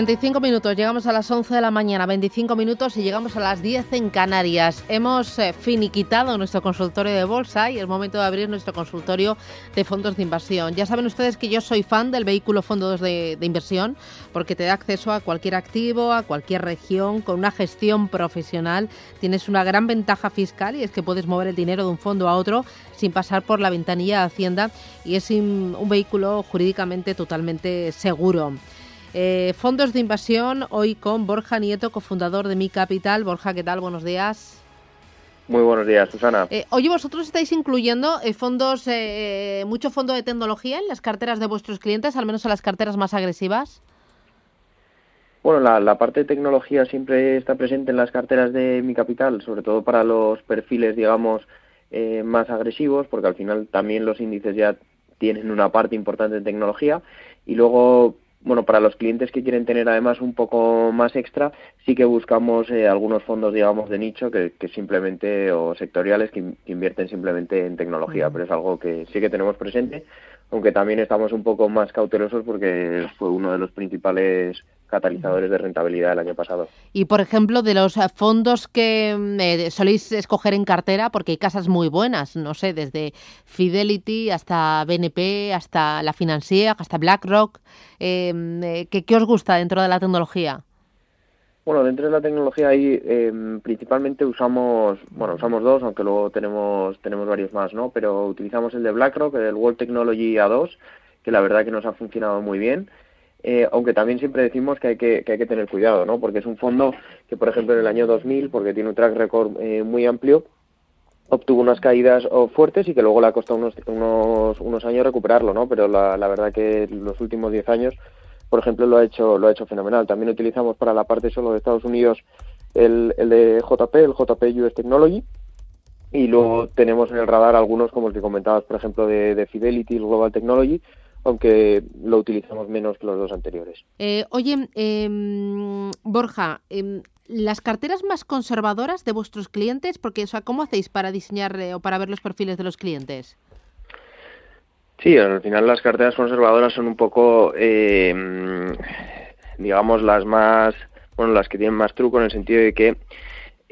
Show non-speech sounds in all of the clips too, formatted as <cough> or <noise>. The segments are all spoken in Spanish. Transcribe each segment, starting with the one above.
25 minutos, llegamos a las 11 de la mañana, 25 minutos y llegamos a las 10 en Canarias. Hemos eh, finiquitado nuestro consultorio de bolsa y es momento de abrir nuestro consultorio de fondos de inversión. Ya saben ustedes que yo soy fan del vehículo fondos de, de inversión porque te da acceso a cualquier activo, a cualquier región, con una gestión profesional. Tienes una gran ventaja fiscal y es que puedes mover el dinero de un fondo a otro sin pasar por la ventanilla de Hacienda y es un vehículo jurídicamente totalmente seguro. Eh, fondos de inversión, hoy con Borja Nieto, cofundador de Mi Capital. Borja, ¿qué tal? Buenos días. Muy buenos días, Susana. Eh, oye, vosotros estáis incluyendo eh, fondos, mucho fondo de tecnología en las carteras de vuestros clientes, al menos en las carteras más agresivas. Bueno, la, parte de tecnología siempre está presente en las carteras de mi capital, sobre todo para los perfiles, digamos, más agresivos, porque al final también los índices ya tienen una parte importante de tecnología. Y luego, bueno, para los clientes que quieren tener además un poco más extra, sí que buscamos eh, algunos fondos, digamos, de nicho que, simplemente, o sectoriales que, invierten simplemente en tecnología, pero es algo que sí que tenemos presente, aunque también estamos un poco más cautelosos porque fue uno de los principales catalizadores de rentabilidad el año pasado. Y, por ejemplo, de los fondos que mm, eh, soléis escoger en cartera, porque hay casas muy buenas, no sé, desde Fidelity hasta BNP, hasta la Financiera, hasta BlackRock, em, eh, ¿qué, os gusta dentro de la tecnología? Bueno, dentro de la tecnología ahí eh, principalmente usamos, bueno, usamos dos, aunque luego tenemos tenemos varios más, ¿no? Pero utilizamos el de BlackRock, el World Technology A2, que la verdad que nos ha funcionado muy bien. Eh, aunque también siempre decimos que hay que, que hay que tener cuidado, ¿no? Porque es un fondo que, por ejemplo, en el año 2000, porque tiene un track record eh, muy amplio, obtuvo unas caídas oh, fuertes y que luego le ha costado unos, unos, años recuperarlo, ¿no? Pero la, la verdad que los últimos 10 años, por ejemplo, lo ha hecho lo ha hecho fenomenal. También utilizamos para la parte solo de Estados Unidos el, de JP, el JP US Technology, y luego tenemos en el radar algunos como el que comentabas, por ejemplo, de Fidelity, Global Technology, aunque lo utilizamos menos que los dos anteriores. Eh, oye, em, Borja, em, las carteras más conservadoras de vuestros clientes, porque, o sea, ¿cómo hacéis para diseñar eh, o para ver los perfiles de los clientes? Sí, al final las carteras conservadoras son un poco, em, digamos, las más, bueno, las que tienen más truco en el sentido de que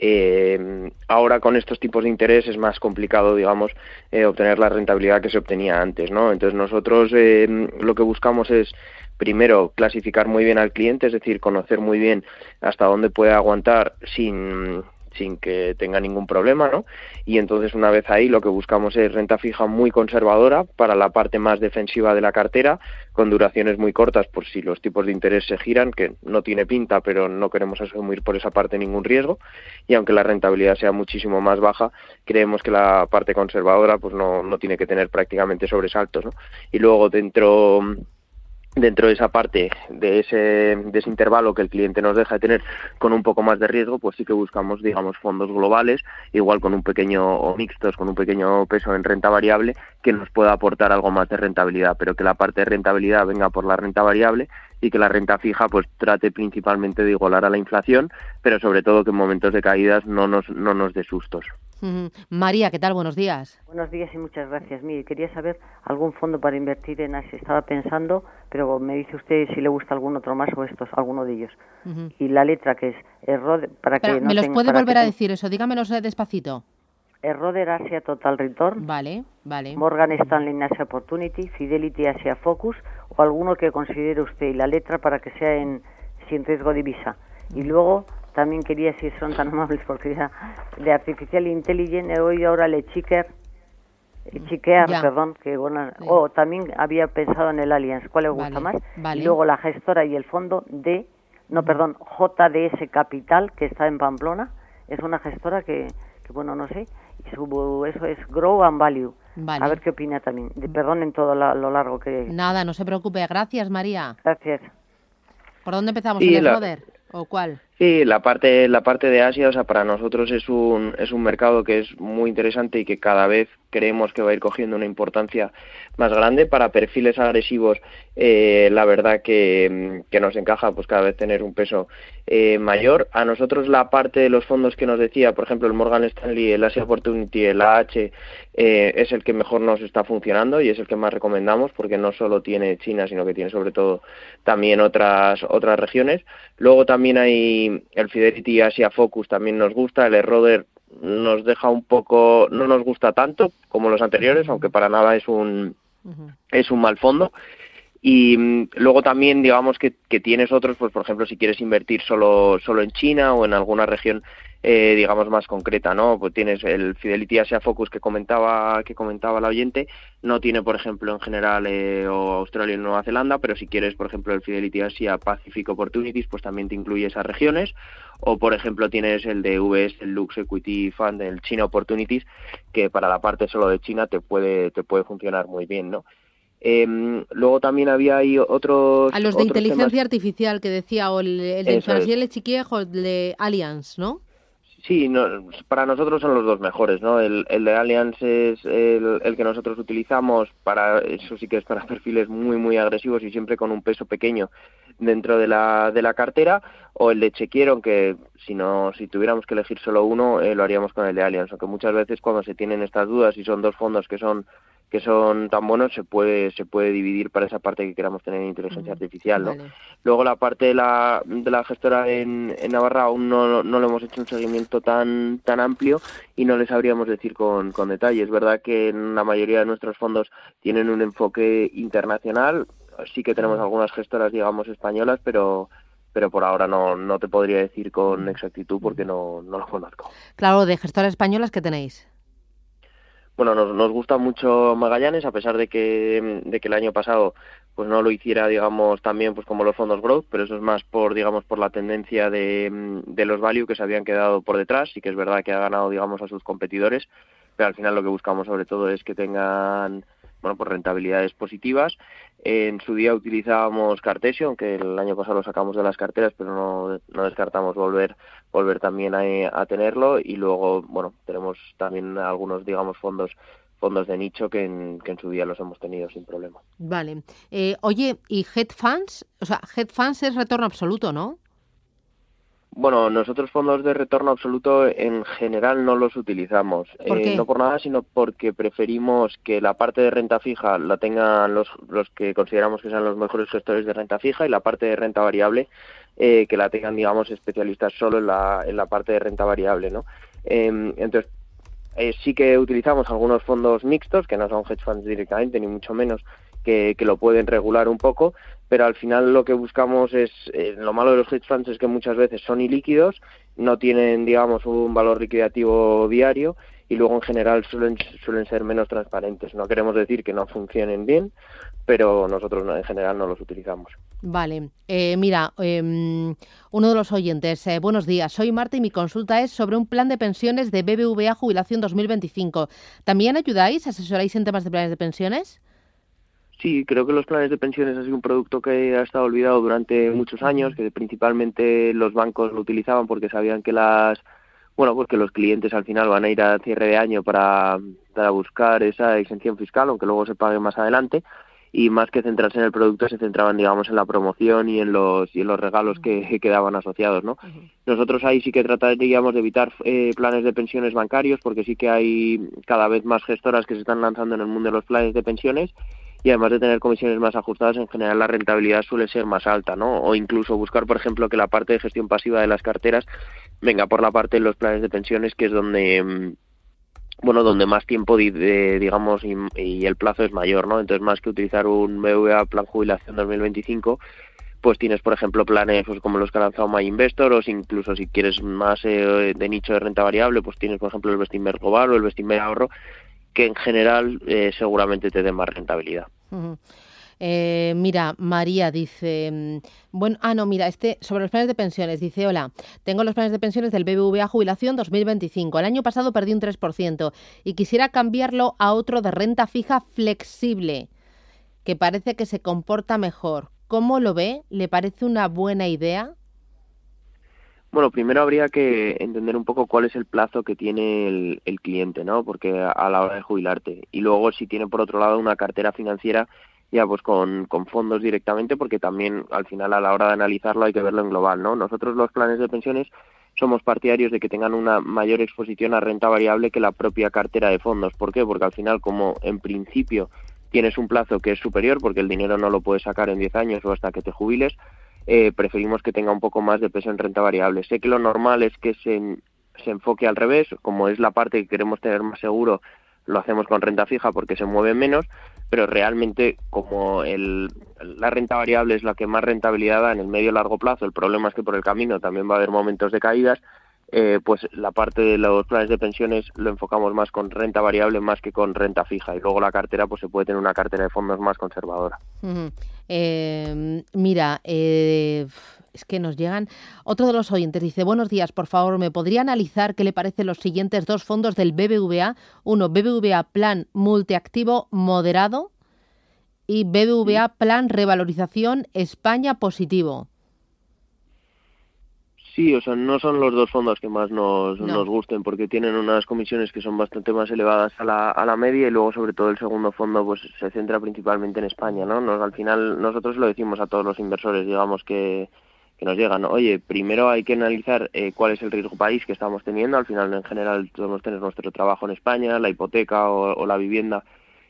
eh, ahora con estos tipos de interés es más complicado, digamos, eh, obtener la rentabilidad que se obtenía antes, ¿no? Entonces nosotros eh, lo que buscamos es primero clasificar muy bien al cliente, es decir, conocer muy bien hasta dónde puede aguantar sin sin que tenga ningún problema, ¿no? Y entonces una vez ahí lo que buscamos es renta fija muy conservadora para la parte más defensiva de la cartera, con duraciones muy cortas por si los tipos de interés se giran, que no tiene pinta, pero no queremos asumir por esa parte ningún riesgo, y aunque la rentabilidad sea muchísimo más baja, creemos que la parte conservadora pues no, no tiene que tener prácticamente sobresaltos, ¿no? Y luego dentro dentro de esa parte, de ese, de ese intervalo que el cliente nos deja de tener con un poco más de riesgo, pues sí que buscamos, digamos, fondos globales, igual con un pequeño, o mixtos, con un pequeño peso en renta variable, que nos pueda aportar algo más de rentabilidad, pero que la parte de rentabilidad venga por la renta variable y que la renta fija pues trate principalmente de igualar a la inflación, pero sobre todo que en momentos de caídas no nos, no nos dé sustos. María, ¿qué tal? Buenos días. Buenos días y muchas gracias. Mire, quería saber algún fondo para invertir en ASI. Estaba pensando, pero me dice usted si le gusta algún otro más o estos, alguno de ellos. Y la letra que es ROD, para que ¿Me los puede volver a decir eso? Dígamelos despacito. Roder Asia Total Return, Vale, vale. Morgan Stanley Asia Opportunity, Fidelity Asia Focus o alguno que considere usted y la letra para que sea en sin riesgo de divisa. Y luego también quería, si son tan amables, porque ya de Artificial Intelligence he oído ahora le Chicker, eh, Chiquear, Ya. perdón, que bueno, Sí. o también había pensado en el Allianz, ¿cuál le gusta Vale, más? vale. Y luego la gestora y el fondo de, no, perdón, JDS Capital, que está en Pamplona, es una gestora que, que bueno, no sé, y su, eso es Grow and Value. Vale. A ver qué opina también. De, perdonen todo la- lo largo que... Nada, no se preocupe. Gracias, María. Gracias. ¿Por dónde empezamos? Sí, ¿El la-? ¿O cuál? Sí, la parte, la parte de Asia, o sea, para nosotros es un, es un mercado que es muy interesante y que cada vez creemos que va a ir cogiendo una importancia más grande para perfiles agresivos. eh, la verdad que, que nos encaja, pues cada vez tener un peso eh, mayor. A nosotros la parte de los fondos que nos decía, por ejemplo, el Morgan Stanley, el Asia Opportunity, el AH, eh, es el que mejor nos está funcionando y es el que más recomendamos porque no solo tiene China, sino que tiene sobre todo también otras otras regiones. Luego también hay el Fidelity Asia Focus, también nos gusta, el Roder nos deja un poco, no nos gusta tanto como los anteriores, aunque para nada es un es un mal fondo. Y mm, luego también, digamos que, que tienes otros, pues por ejemplo, si quieres invertir solo, solo en China o en alguna región, eh, digamos, más concreta, ¿no? Pues tienes el Fidelity Asia Focus que comentaba, que comentaba la oyente, no tiene, por ejemplo, en general eh, o Australia y Nueva Zelanda, pero si quieres, por ejemplo, el Fidelity Asia Pacific Opportunities, pues también te incluye esas regiones. O, por ejemplo, tienes el de VS, el Lux Equity Fund, el China Opportunities, que para la parte solo de China te puede, te puede funcionar muy bien, ¿no? Em, luego también había ahí otros. A los de inteligencia temas. artificial que decía, o el, el de. Franciel Chiquiejo, el de Allianz, ¿no? Sí, no, para nosotros son los dos mejores, ¿no? El, el de Allianz es el, el que nosotros utilizamos para, eso sí que es para <laughs> perfiles muy, muy agresivos y siempre con un peso pequeño dentro de la, de la cartera, o el de Chequiero, aunque si no, si tuviéramos que elegir solo uno, eh, lo haríamos con el de Allianz, aunque muchas veces cuando se tienen estas dudas y son dos fondos que son que son tan buenos se puede se puede dividir para esa parte que queramos tener en inteligencia artificial, ¿no? vale. Luego la parte de la, de la gestora en, en Navarra aún no, no le hemos hecho un seguimiento tan, tan amplio y no les sabríamos decir con, con detalle. Es verdad que la mayoría de nuestros fondos tienen un enfoque internacional. Sí que tenemos algunas gestoras, digamos, españolas, pero pero por ahora no, no te podría decir con exactitud porque no, no lo conozco. Claro, de gestoras españolas que tenéis. Bueno, nos, nos gusta mucho Magallanes, a pesar de que, de que el año pasado pues no lo hiciera, digamos, también pues como los fondos growth, pero eso es más por, digamos, por la tendencia de, de los value que se habían quedado por detrás, y que es verdad que ha ganado, digamos, a sus competidores, pero al final lo que buscamos sobre todo es que tengan, bueno, pues rentabilidades positivas. En su día utilizábamos Cartesio, aunque el año pasado lo sacamos de las carteras, pero no, no descartamos volver volver también a, a tenerlo y luego, bueno, tenemos también algunos, digamos, fondos fondos de nicho que en, que en su día los hemos tenido sin problema. Vale. Eh, oye, ¿y Head Funds? O sea, Head Funds es retorno absoluto, ¿no? Bueno, nosotros fondos de retorno absoluto en general no los utilizamos. ¿Por Eh, no por nada, sino porque preferimos que la parte de renta fija la tengan los, los que consideramos que sean los mejores gestores de renta fija y la parte de renta variable eh, que la tengan, digamos, especialistas solo en la, en la parte de renta variable, ¿no? Em, entonces, eh, sí que utilizamos algunos fondos mixtos, que no son hedge funds directamente, ni mucho menos, que, lo pueden regular un poco, pero al final lo que buscamos es, eh, lo malo de los hedge funds es que muchas veces son ilíquidos, no tienen, digamos, un valor liquidativo diario y luego en general suelen, suelen ser menos transparentes. No queremos decir que no funcionen bien, pero nosotros no- en general no los utilizamos. Vale. Eh, mira, em, uno de los oyentes. eh, buenos días. Soy Marta y mi consulta es sobre un plan de pensiones de BBVA Jubilación 2025. ¿También ayudáis, asesoráis en temas de planes de pensiones? Sí, creo que los planes de pensiones ha sido un producto que ha estado olvidado durante muchos años, que principalmente los bancos lo utilizaban porque sabían que las bueno, pues que los clientes al final van a ir a cierre de año para, para buscar esa exención fiscal, aunque luego se pague más adelante, y más que centrarse en el producto se centraban, digamos, en la promoción y en los y en los regalos que, que quedaban asociados, ¿no? Nosotros ahí sí que trataríamos de evitar eh, planes de pensiones bancarios, porque sí que hay cada vez más gestoras que se están lanzando en el mundo de los planes de pensiones y además de tener comisiones más ajustadas, en general la rentabilidad suele ser más alta, ¿no? O incluso buscar, por ejemplo, que la parte de gestión pasiva de las carteras venga por la parte de los planes de pensiones, que es donde mm, bueno, donde más tiempo, digamos, y, el plazo es mayor, ¿no? Entonces, más que utilizar un BVA Plan Jubilación 2025, pues tienes, por ejemplo, planes pues, como los que ha lanzado My Investor, o incluso si quieres más eh, de nicho de renta variable, pues tienes, por ejemplo, el Bestinver Global o el Bestinver Ahorro, que en general eh, seguramente te den más rentabilidad. Eh, mira, María dice, mm, bueno, ah, no, mira, este sobre los planes de pensiones, dice, hola, tengo los planes de pensiones del BBVA Jubilación 2025. El año pasado perdí un 3% y quisiera cambiarlo a otro de renta fija flexible, que parece que se comporta mejor. ¿Cómo lo ve? ¿Le parece una buena idea? Bueno, primero habría que entender un poco cuál es el plazo que tiene el, el, cliente, ¿no? Porque a la hora de jubilarte. Y luego si tiene por otro lado una cartera financiera ya pues con, con fondos directamente porque también al final a la hora de analizarlo hay que verlo en global, ¿no? Nosotros los planes de pensiones somos partidarios de que tengan una mayor exposición a renta variable que la propia cartera de fondos. ¿Por qué? Porque al final como en principio tienes un plazo que es superior porque el dinero no lo puedes sacar en 10 años o hasta que te jubiles, eh, preferimos que tenga un poco más de peso en renta variable. Sé que lo normal es que se, se enfoque al revés, como es la parte que queremos tener más seguro, lo hacemos con renta fija porque se mueve menos, pero realmente como el, la renta variable es la que más rentabilidad da en el medio y largo plazo, el problema es que por el camino también va a haber momentos de caídas, eh, pues la parte de los planes de pensiones lo enfocamos más con renta variable más que con renta fija y luego la cartera pues se puede tener una cartera de fondos más conservadora. Eh, mira, eh, es que nos llegan. Otro de los oyentes dice, buenos días, por favor, ¿me podría analizar qué le parecen los siguientes dos fondos del BBVA? Uno, BBVA Plan Multiactivo Moderado y BBVA Plan Revalorización España Positivo. Sí, o sea, no son los dos fondos que más nos, nos gusten porque tienen unas comisiones que son bastante más elevadas a la, a la media y luego sobre todo el segundo fondo pues se centra principalmente en España, ¿no? Nos, al final nosotros lo decimos a todos los inversores, digamos que que nos llegan. Oye, primero hay que analizar eh, cuál es el riesgo país que estamos teniendo. Al final, en general, podemos tener nuestro trabajo en España, la hipoteca o, la vivienda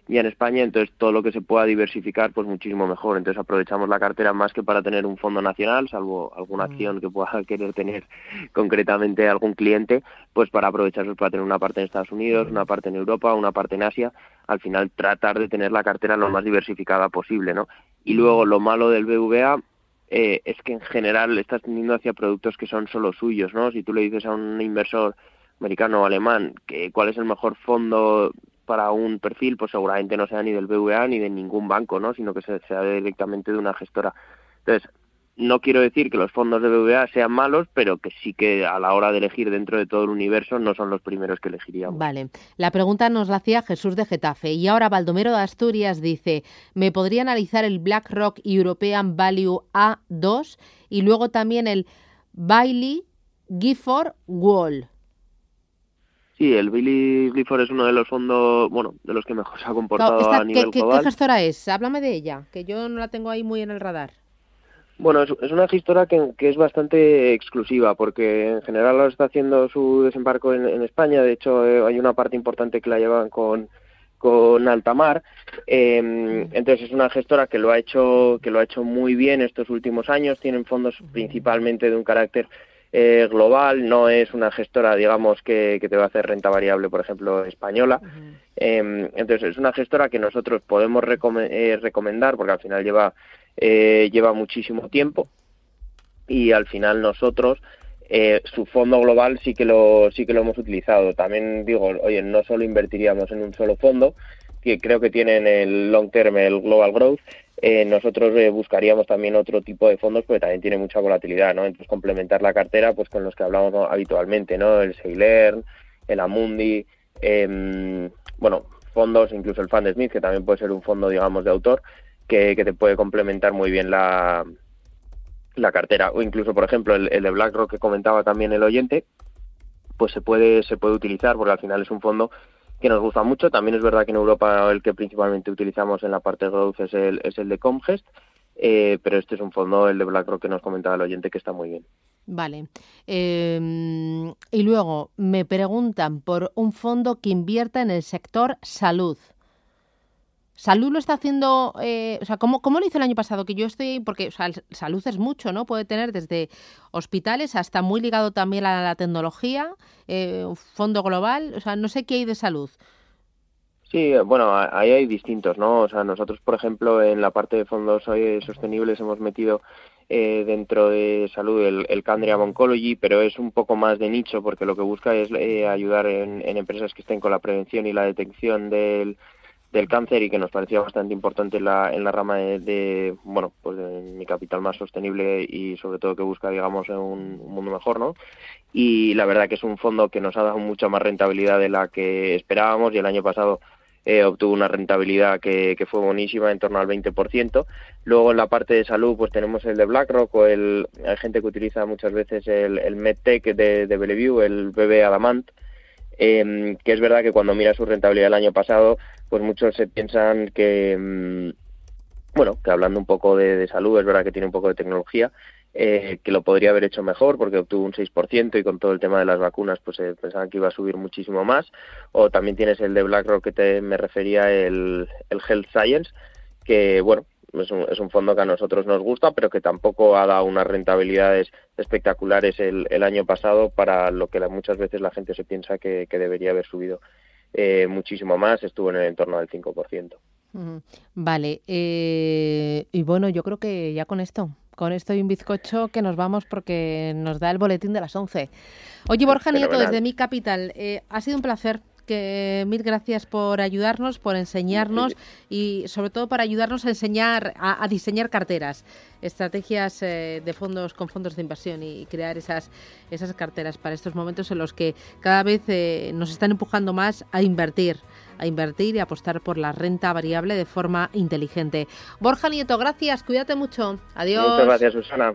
ya en España, entonces todo lo que se pueda diversificar, pues muchísimo mejor. Entonces aprovechamos la cartera más que para tener un fondo nacional, salvo alguna mm. acción que pueda <laughs> querer tener concretamente algún cliente, pues para aprovechar pues, para tener una parte en Estados Unidos, una parte en Europa, una parte en Asia. Al final tratar de tener la cartera lo más diversificada posible, ¿no? Y luego lo malo del BVA eh, es que en general estás teniendo hacia productos que son solo suyos, ¿no? Si tú le dices a un inversor americano o alemán que cuál es el mejor fondo para un perfil, pues seguramente no sea ni del BVA ni de ningún banco, ¿no? Sino que sea directamente de una gestora. Entonces, no quiero decir que los fondos de BBVA sean malos, pero que sí que a la hora de elegir dentro de todo el universo no son los primeros que elegiríamos. Vale. La pregunta nos la hacía Jesús de Getafe. Y ahora Baldomero de Asturias dice, ¿me podría analizar el BlackRock European Value A2 y luego también el Bailey Gifford Wall? Sí, el Billy Gifford es uno de los fondos, bueno, de los que mejor se ha comportado a nivel global. ¿Qué gestora es? Háblame de ella, que yo no la tengo ahí muy en el radar. Bueno, es, una gestora que, es bastante exclusiva porque en general está haciendo su desembarco en, España. De hecho, eh, hay una parte importante que la llevan con, con Altamar. Em, entonces es una gestora que lo ha hecho que lo ha hecho muy bien estos últimos años. Tienen fondos principalmente de un carácter eh, global. No es una gestora, digamos, que, te va a hacer renta variable, por ejemplo, española. Em, entonces es una gestora que nosotros podemos eh, recomendar porque al final lleva eh, lleva muchísimo tiempo y al final nosotros eh, su fondo global sí que lo sí que lo hemos utilizado. También digo, oye, no solo invertiríamos en un solo fondo, que creo que tienen el long term, el global growth. Eh, nosotros buscaríamos también otro tipo de fondos porque también tiene mucha volatilidad, ¿no? Entonces complementar la cartera pues con los que hablamos habitualmente, ¿no? El Sailern, el Amundi, em, bueno, fondos, incluso el Fund Smith, que también puede ser un fondo, digamos, de autor, que, te puede complementar muy bien la, la cartera. O incluso, por ejemplo, el, de BlackRock que comentaba también el oyente, pues se puede, se puede utilizar porque al final es un fondo que nos gusta mucho. También es verdad que en Europa el que principalmente utilizamos en la parte de growth es el, es el de Comgest, eh, pero este es un fondo, el de BlackRock que nos comentaba el oyente, que está muy bien. Vale. Em, y luego me preguntan por un fondo que invierta en el sector salud. ¿Salud lo está haciendo, eh, o sea, ¿cómo, ¿cómo, lo hizo el año pasado? Que yo estoy, porque o sea, salud es mucho, ¿no? Puede tener desde hospitales hasta muy ligado también a la tecnología, eh, fondo global, o sea, no sé qué hay de salud. Sí, bueno, ahí hay distintos, ¿no? O sea, nosotros, por ejemplo, en la parte de fondos sostenibles hemos metido eh, dentro de salud el, el Candriam Oncology, pero es un poco más de nicho porque lo que busca es eh, ayudar en, empresas que estén con la prevención y la detección del, del cáncer y que nos parecía bastante importante en la, en la rama de, bueno, pues de mi capital más sostenible y sobre todo que busca, digamos, un, un mundo mejor, ¿no? Y la verdad que es un fondo que nos ha dado mucha más rentabilidad de la que esperábamos y el año pasado eh, obtuvo una rentabilidad que, fue buenísima, en torno al 20%. Luego en la parte de salud, pues tenemos el de BlackRock o el, hay gente que utiliza muchas veces el, el MedTech de, de Bellevue, el BB Adamant, em, que es verdad que cuando mira su rentabilidad el año pasado, pues muchos se piensan que, em, bueno, que hablando un poco de salud, es verdad que tiene un poco de tecnología, eh, que lo podría haber hecho mejor porque obtuvo un 6% y con todo el tema de las vacunas pues eh, pensaban que iba a subir muchísimo más. O también tienes el de BlackRock que te, me refería, el, el Health Science, que bueno, es un, es un, fondo que a nosotros nos gusta, pero que tampoco ha dado unas rentabilidades espectaculares el, el año pasado para lo que muchas veces la gente se piensa que, que debería haber subido eh, muchísimo más, estuvo en el entorno del 5%. Vale, eh, y bueno, yo creo que ya con esto con esto y un bizcocho que nos vamos porque nos da el boletín de las 11. Oye, Borja Nieto, desde Mi Capital, eh, ha sido un placer. Que mil gracias por ayudarnos, por enseñarnos <laughs> y sobre todo para ayudarnos a enseñar, a, diseñar carteras, estrategias eh, de fondos con fondos de inversión y crear esas, esas carteras para estos momentos en los que cada vez eh, nos están empujando más a invertir a invertir y apostar por la renta variable de forma inteligente. Borja Nieto, gracias, cuídate mucho. Adiós. Muchas gracias, Susana.